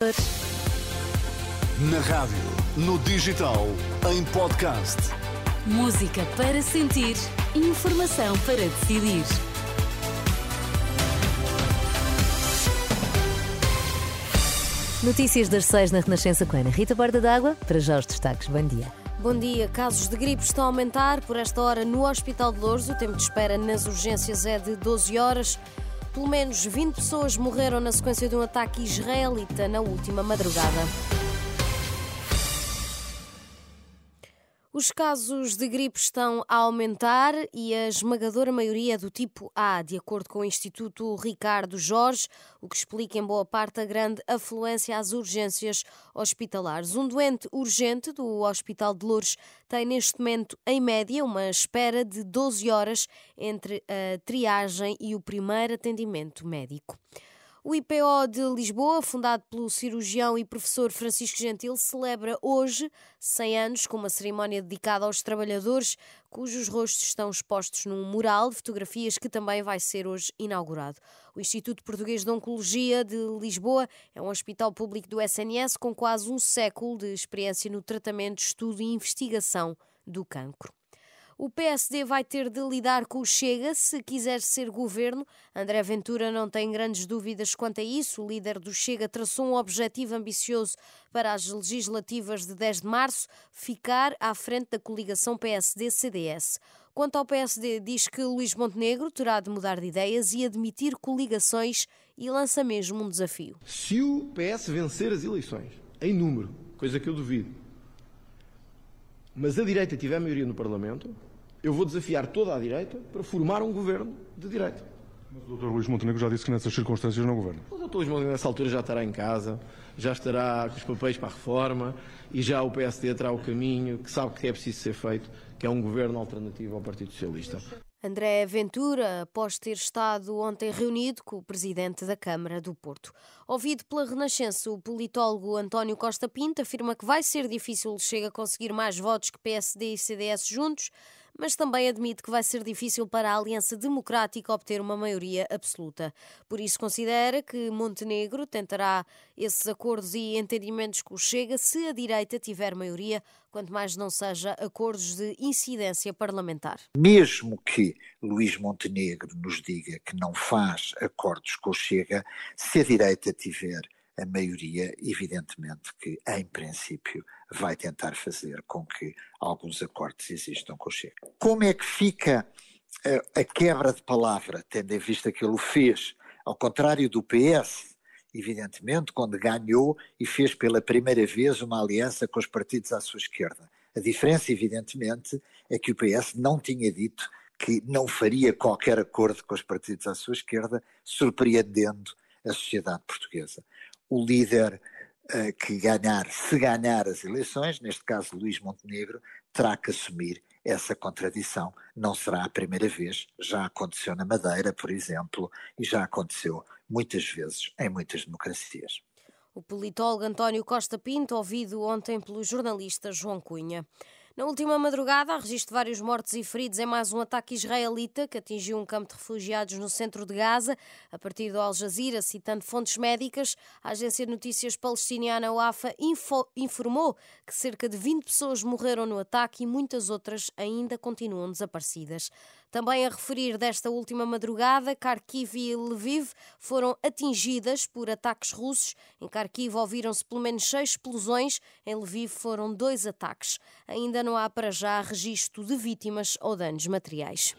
Na rádio, no digital, em podcast. Música para sentir, informação para decidir. Notícias das seis na Renascença com Ana Rita Borda d'Água. Para já os destaques. Bom dia. Bom dia. Casos de gripe estão a aumentar. Por esta hora, no Hospital de Louros, o tempo de espera nas urgências é de 12 horas. Pelo menos 20 pessoas morreram na sequência de um ataque israelita na última madrugada. Os casos de gripe estão a aumentar e a esmagadora maioria é do tipo A, de acordo com o Instituto Ricardo Jorge, o que explica em boa parte a grande afluência às urgências hospitalares. Um doente urgente do Hospital de Lourdes tem neste momento, em média, uma espera de 12 horas entre a triagem e o primeiro atendimento médico. O IPO de Lisboa, fundado pelo cirurgião e professor Francisco Gentil, celebra hoje 100 anos com uma cerimónia dedicada aos trabalhadores, cujos rostos estão expostos num mural de fotografias que também vai ser hoje inaugurado. O Instituto Português de Oncologia de Lisboa é um hospital público do SNS com quase um século de experiência no tratamento, estudo e investigação do cancro. O PSD vai ter de lidar com o Chega se quiser ser governo. André Ventura não tem grandes dúvidas quanto a isso. O líder do Chega traçou um objetivo ambicioso para as legislativas de 10 de março: ficar à frente da coligação PSD-CDS. Quanto ao PSD, diz que Luís Montenegro terá de mudar de ideias e admitir coligações e lança mesmo um desafio. Se o PS vencer as eleições, em número, coisa que eu duvido, mas a direita tiver maioria no Parlamento, eu vou desafiar toda a direita para formar um governo de direita. Mas o Dr. Luís Montenegro já disse que nessas circunstâncias não governa. O Dr. Luís Montenegro nessa altura já estará em casa, já estará com os papéis para a reforma e já o PSD terá o caminho que sabe que é preciso ser feito, que é um governo alternativo ao Partido Socialista. André Ventura, após ter estado ontem reunido com o presidente da Câmara do Porto. Ouvido pela Renascença, o politólogo António Costa Pinto afirma que vai ser difícil Chega a conseguir mais votos que PSD e CDS juntos, mas também admite que vai ser difícil para a Aliança Democrática obter uma maioria absoluta. Por isso, considera que Montenegro tentará esses acordos e entendimentos com o Chega se a direita tiver maioria, quanto mais não seja acordos de incidência parlamentar. Mesmo que Luís Montenegro nos diga que não faz acordos com o Chega, se a direita tiver a maioria, evidentemente que, em princípio, vai tentar fazer com que alguns acordos existam com o Chega. Como é que fica a, eh, a quebra de palavra, tendo em vista que ele o fez, ao contrário do PS, evidentemente, quando ganhou e fez pela primeira vez uma aliança com os partidos à sua esquerda. A diferença, evidentemente, é que o PS não tinha dito que não faria qualquer acordo com os partidos à sua esquerda, surpreendendo a sociedade portuguesa o líder uh, que ganhar, se ganhar as eleições, neste caso Luís Montenegro, terá que assumir essa contradição. Não será a primeira vez, já aconteceu na Madeira, por exemplo, e já aconteceu muitas vezes em muitas democracias. O politólogo António Costa Pinto, ouvido ontem pelo jornalista João Cunha. Na última madrugada, há registro de vários mortos e feridos em mais um ataque israelita que atingiu um campo de refugiados no centro de Gaza. A partir do Al Jazeera, citando fontes médicas, a agência de notícias palestiniana WAFA informou que cerca de 20 pessoas morreram no ataque e muitas outras ainda continuam desaparecidas. Também a referir desta última madrugada, Kharkiv e Lviv foram atingidas por ataques russos. Em Kharkiv ouviram-se pelo menos seis explosões, em Lviv foram dois ataques. Ainda não há para já registro de vítimas ou danos materiais.